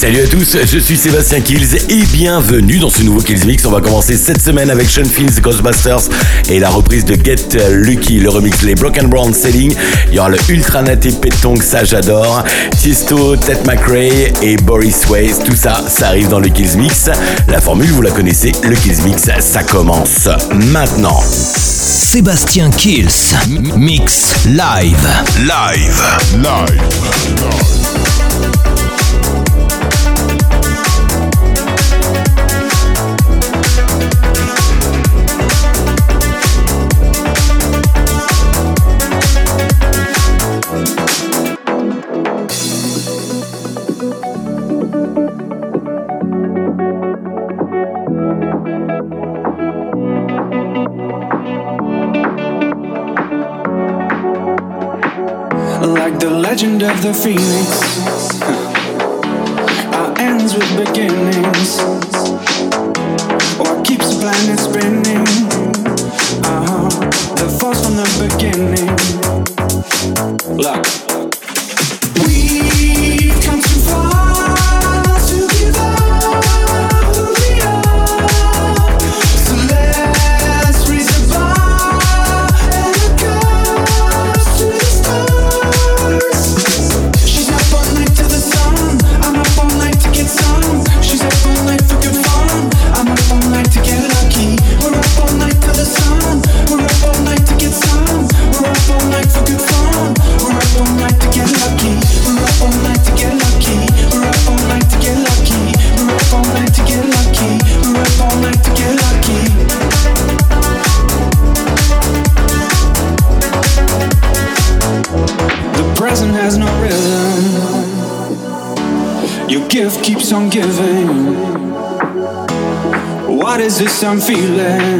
Salut à tous, je suis Sébastien Kills et bienvenue dans ce nouveau Kills Mix. On va commencer cette semaine avec Sean Finn's Ghostbusters et la reprise de Get Lucky, le remix Les Broken Brown Selling. Il y aura le Ultra Naté Pétong, ça j'adore. Tiesto, Ted McRae et Boris Ways, tout ça, ça arrive dans le Kills Mix. La formule, vous la connaissez, le Kills Mix, ça commence maintenant. Sébastien Kills, Mix Live. Live. Live. live. of the feelings. Our ends will begin. I'm feeling.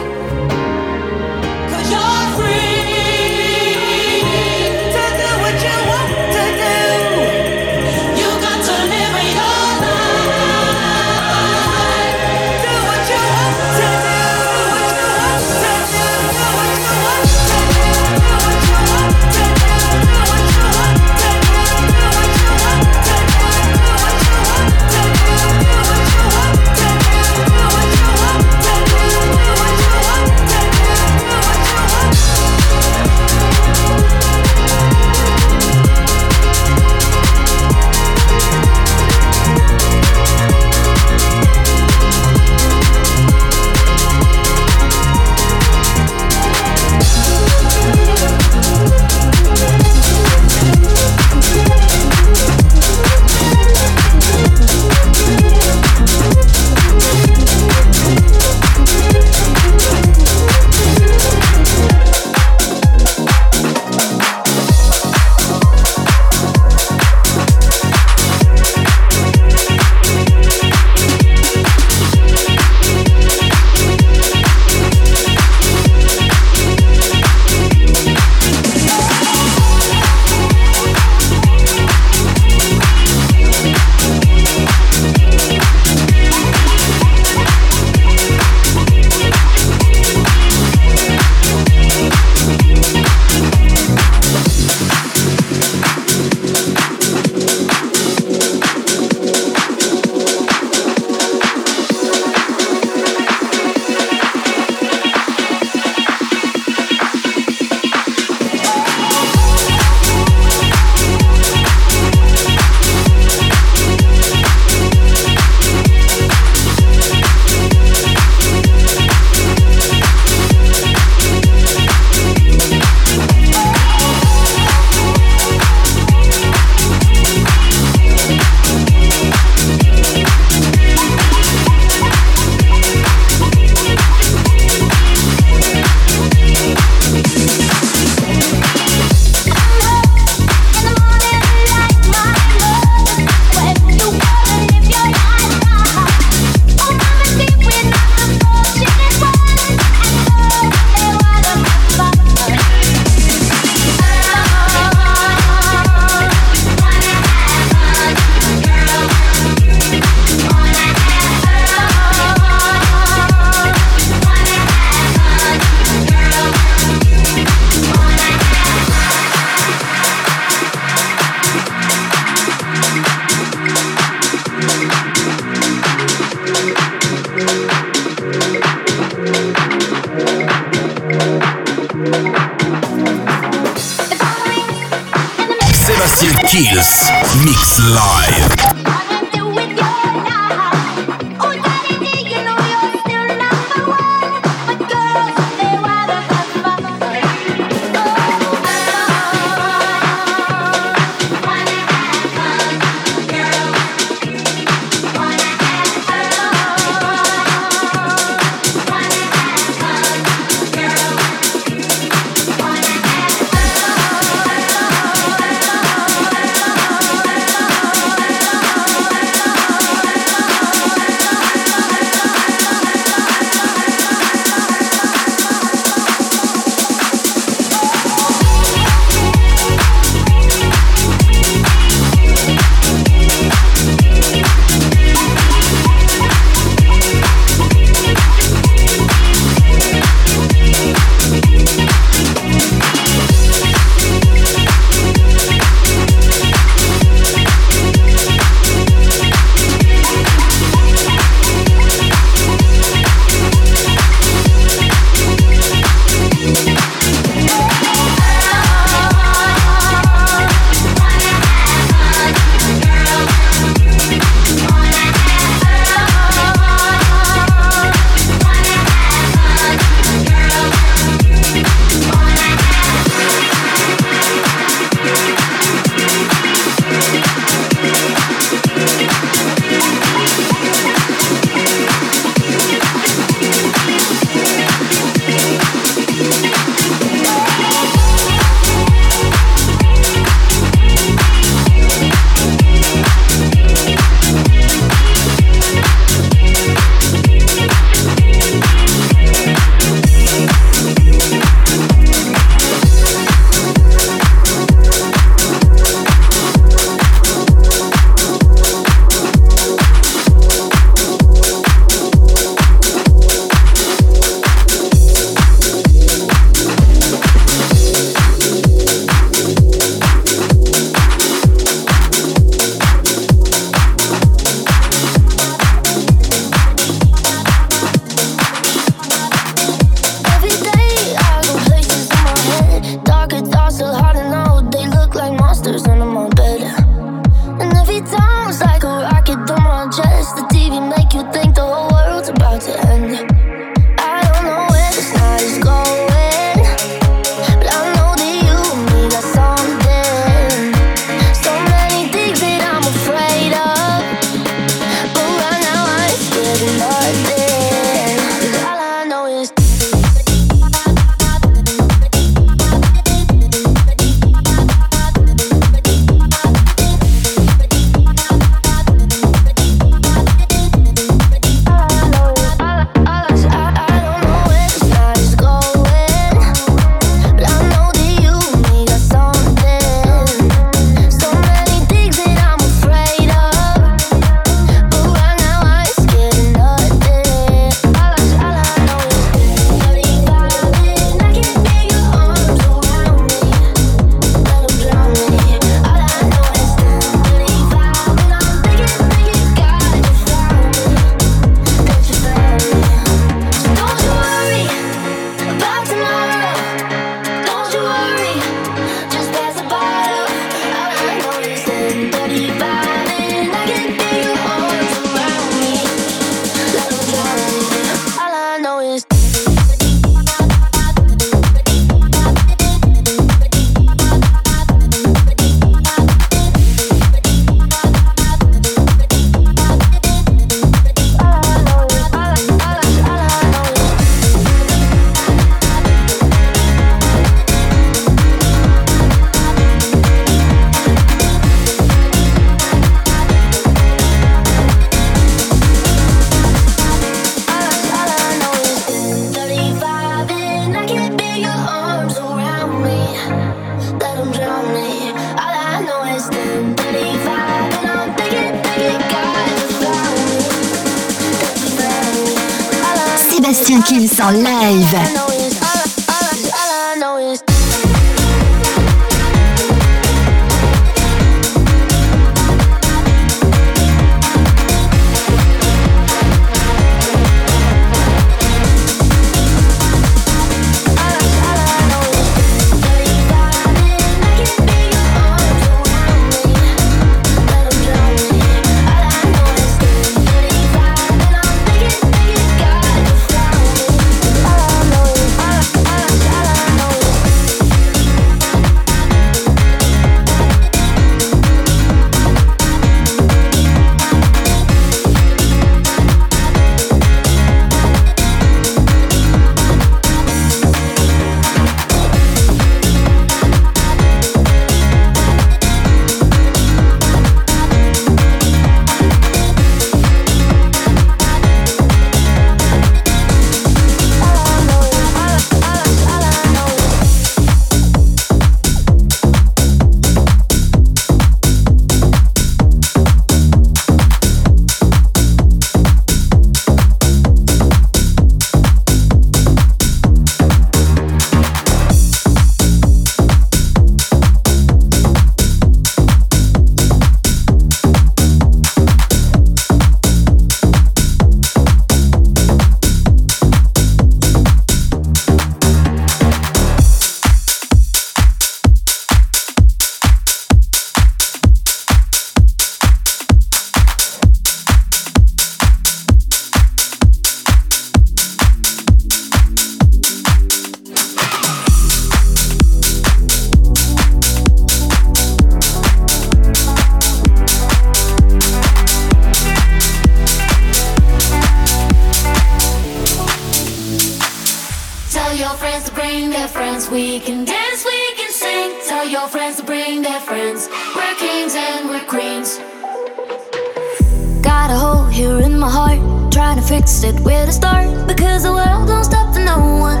fix it where to start. Because the world don't stop for no one.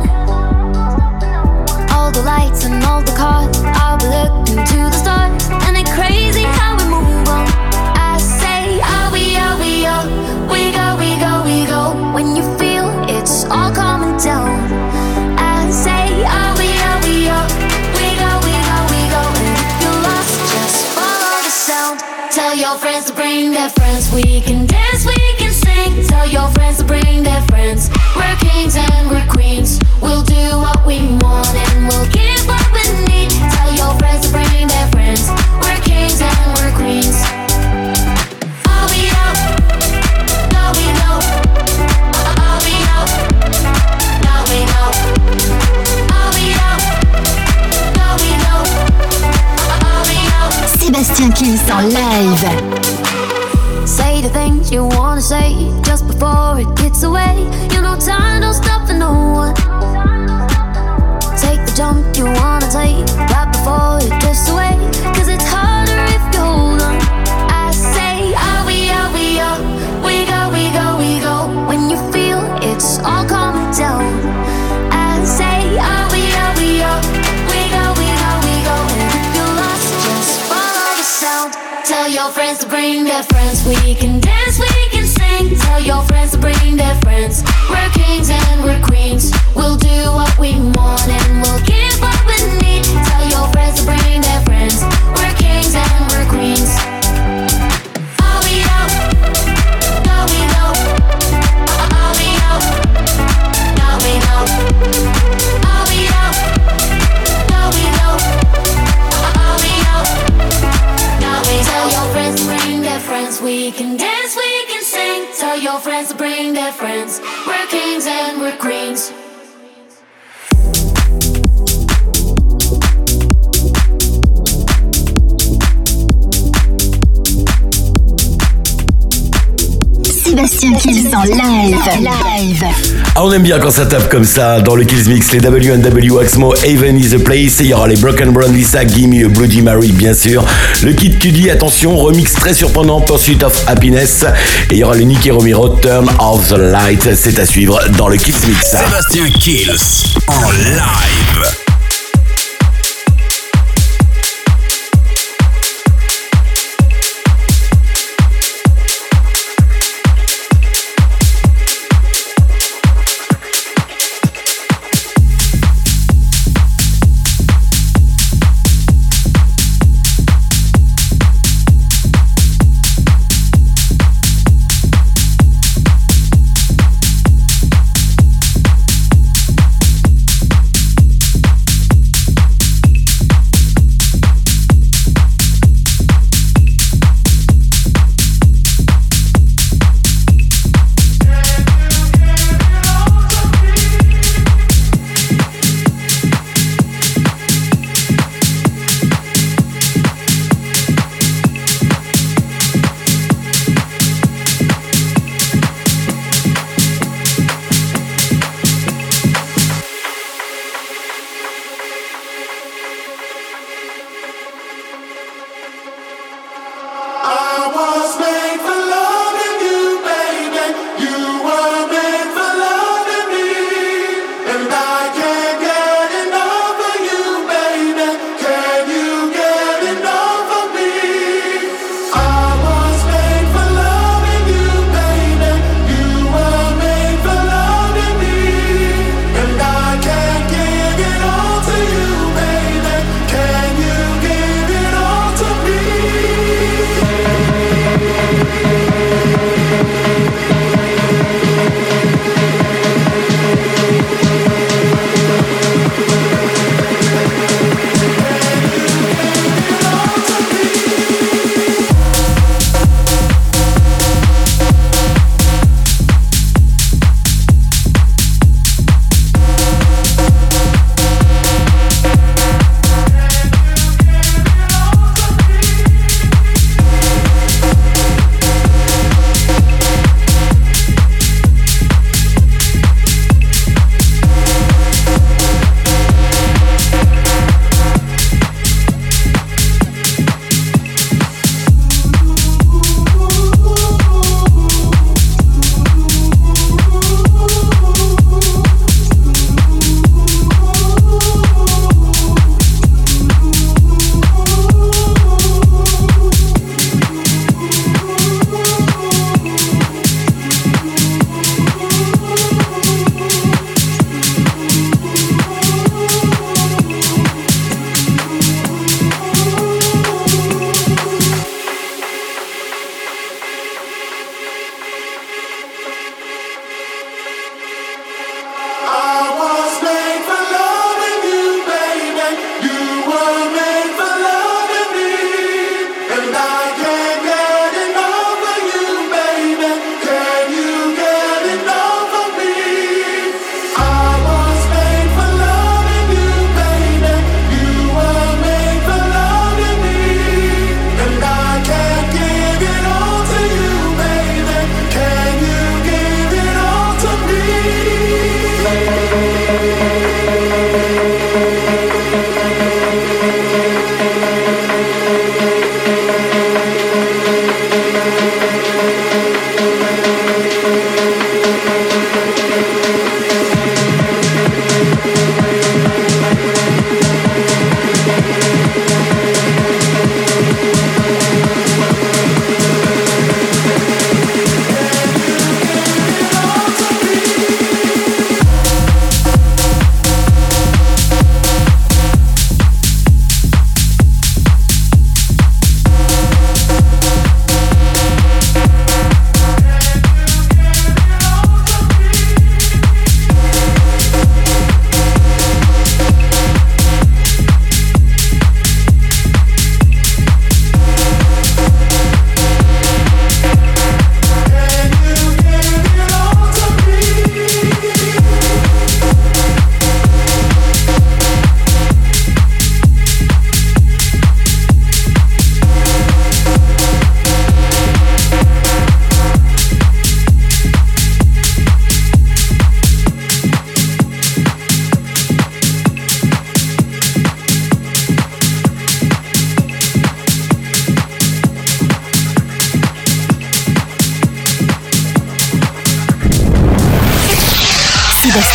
All the lights and all the cars. I'll be looking to the stars. And it's crazy how we move on. I say, are we, are we, are we go, we go, we go. When you feel it's all coming down. I say, are we, are we, are we go, we go, we go. And if you're lost, just follow the sound. Tell your friends to bring their friends. We can friends to bring their friends. We're kings and we're queens. We'll do what we want and we'll give what we need. Tell your friends to bring their friends. We're kings and we're queens. We we know. We we know. We we know. We out? Sébastien live. You wanna say just before it gets away. You know, time don't stop for no one. Take the jump you wanna take right before it drifts away. Cause it's harder if you hold on. I say, are we, are we, are we go, we go, we go. When you feel it's all coming down. I say, are we, are we, are we go, we go, we go. If you're lost, just follow the sound. Tell your friends to bring their friends. We can Tell your friends to bring their friends. We're kings and we're queens. We'll do what we want and we'll give what we need. Tell your friends to bring their friends. We're kings and we're queens. Sébastien Kills en live. Live. Ah, on aime bien quand ça tape comme ça dans le Kills Mix, les WNW Axmo, Haven is the place, et il y aura les Broken Brown Lisa, Gimme a Bloody Mary bien sûr, le Kid Cudi, attention, remix très surprenant, Pursuit of Happiness, et il y aura le Nicky Romero, Turn of the Light, c'est à suivre dans le Kills Mix. Sébastien Kills en live.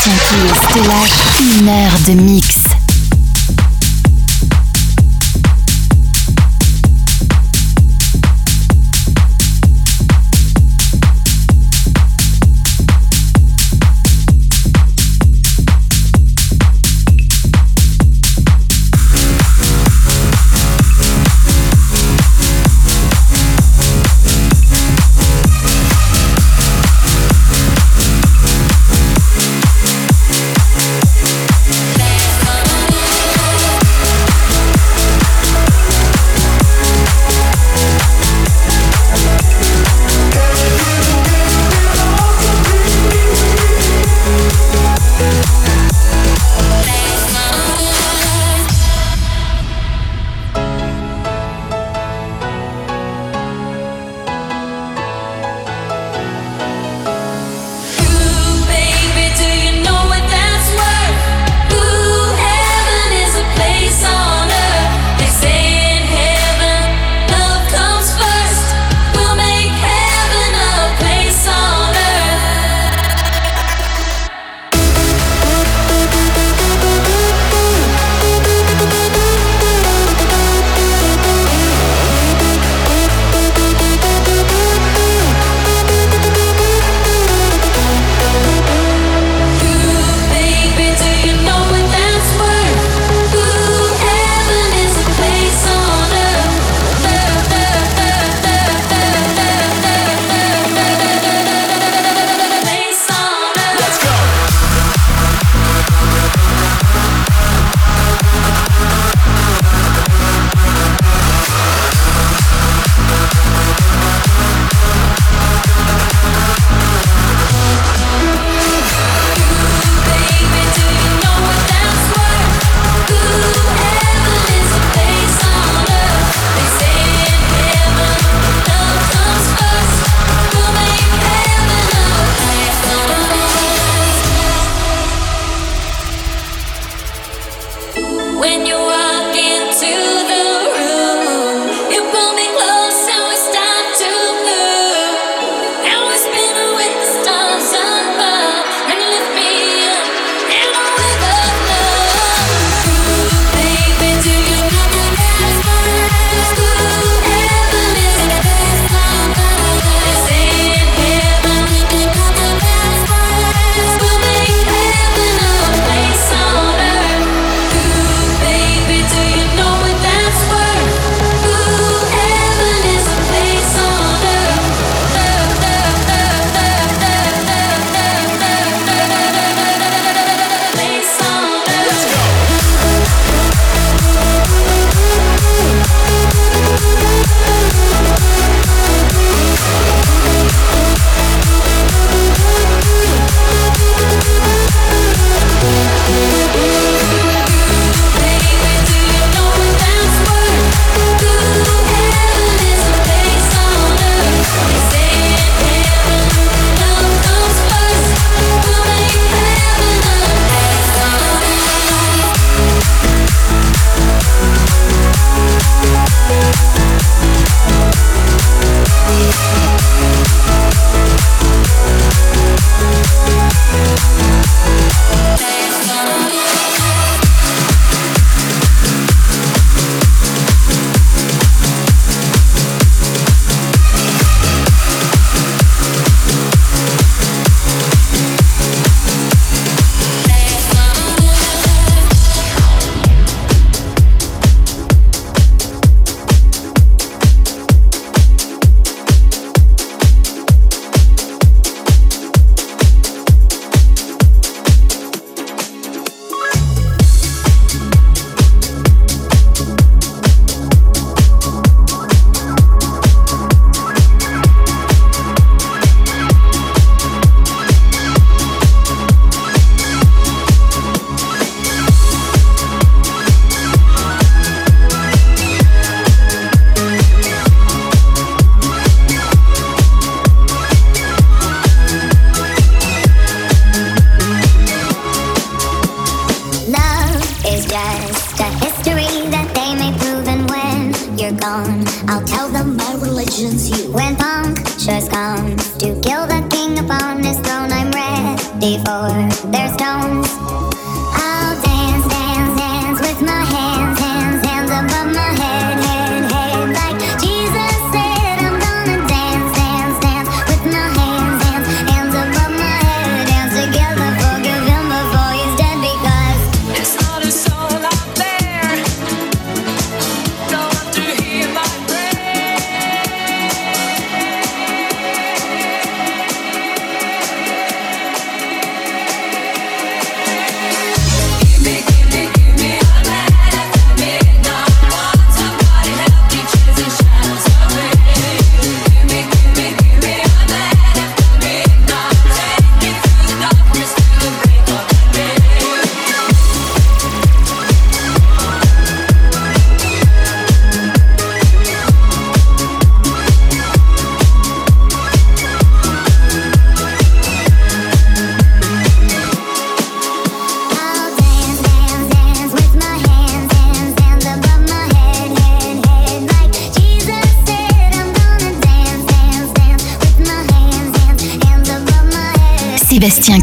Kills te lâche une heure de mix.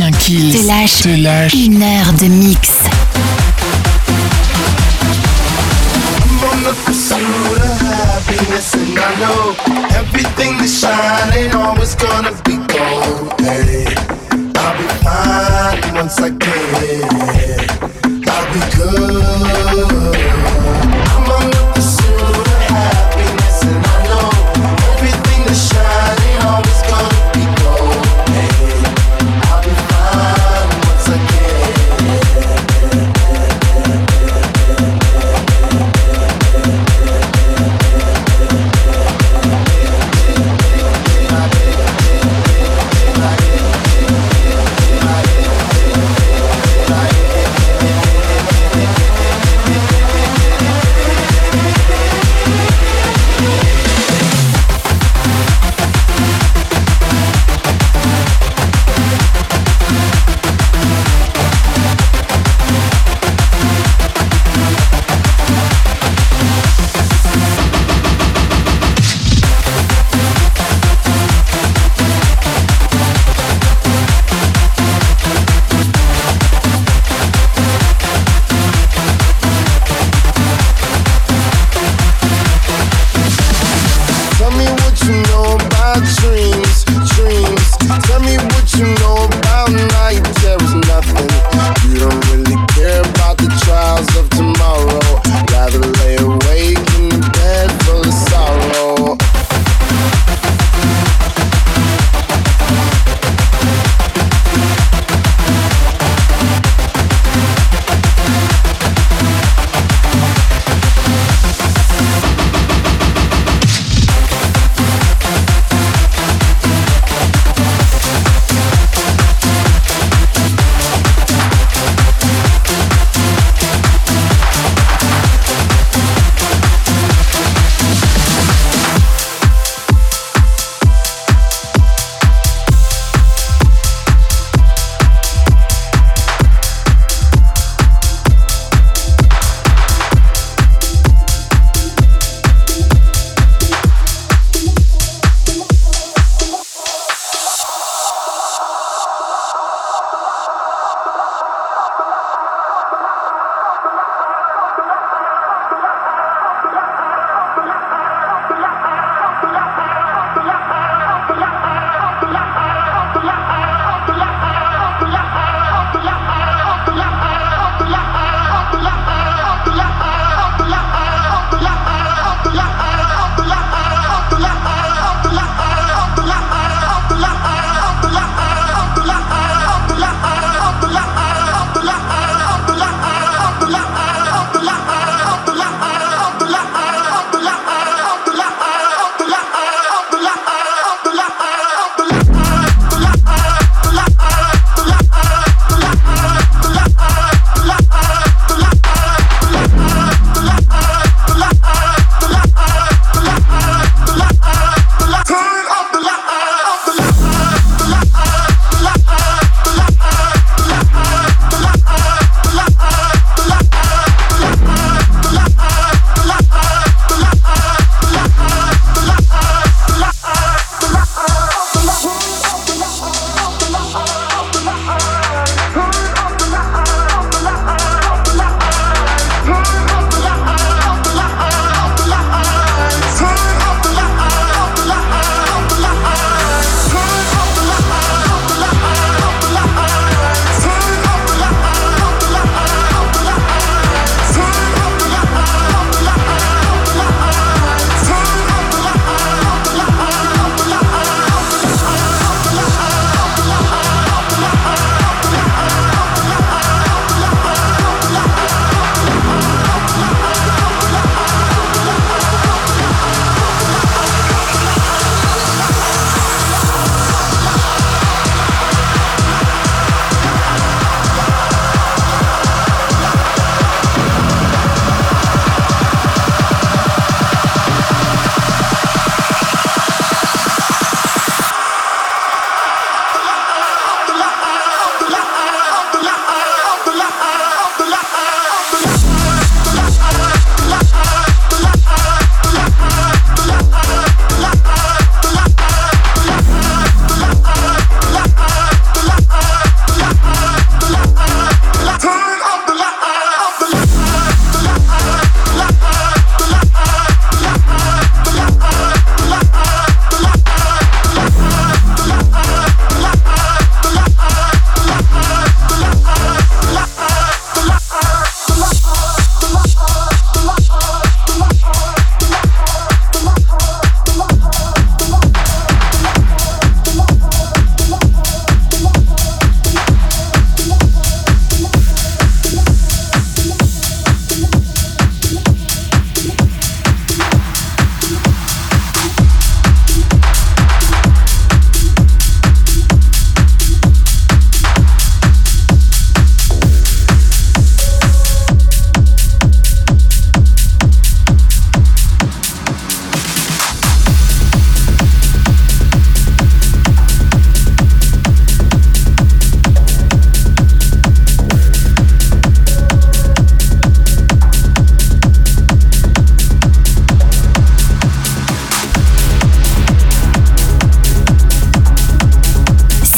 Tiens, Kills. Lâche. Te lâche. Une heure de mix.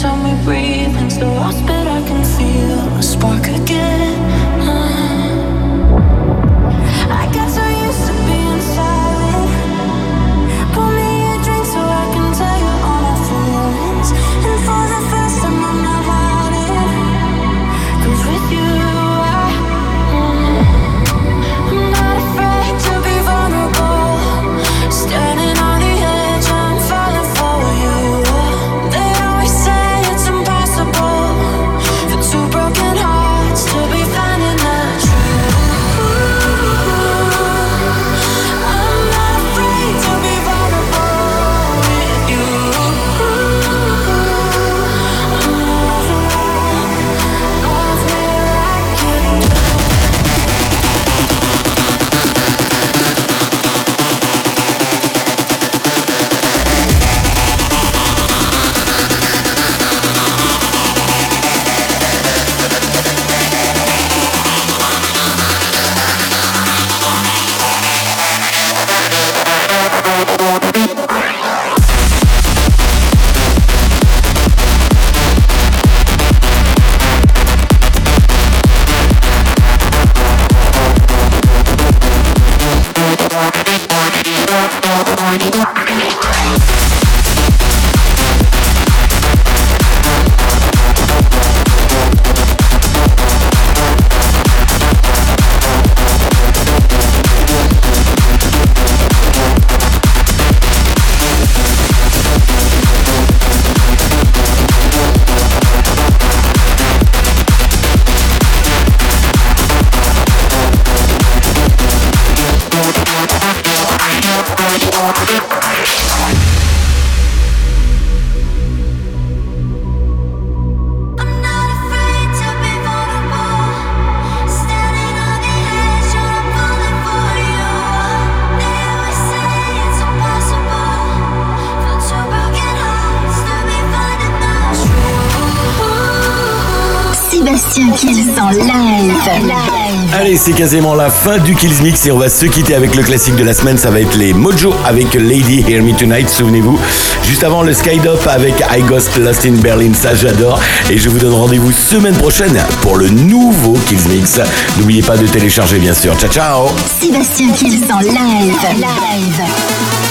Time we breathe, go lost, but I can feel a spark again. C'est quasiment la fin du Kills Mix et on va se quitter avec le classique de la semaine. Ça va être les Mojo avec Lady Hear Me Tonight, souvenez-vous. Juste avant le Skydop avec I Ghost Lost in Berlin, ça j'adore. Et je vous donne rendez-vous semaine prochaine pour le nouveau Kills Mix. N'oubliez pas de télécharger bien sûr. Ciao ciao Sébastien Kills en live. Live.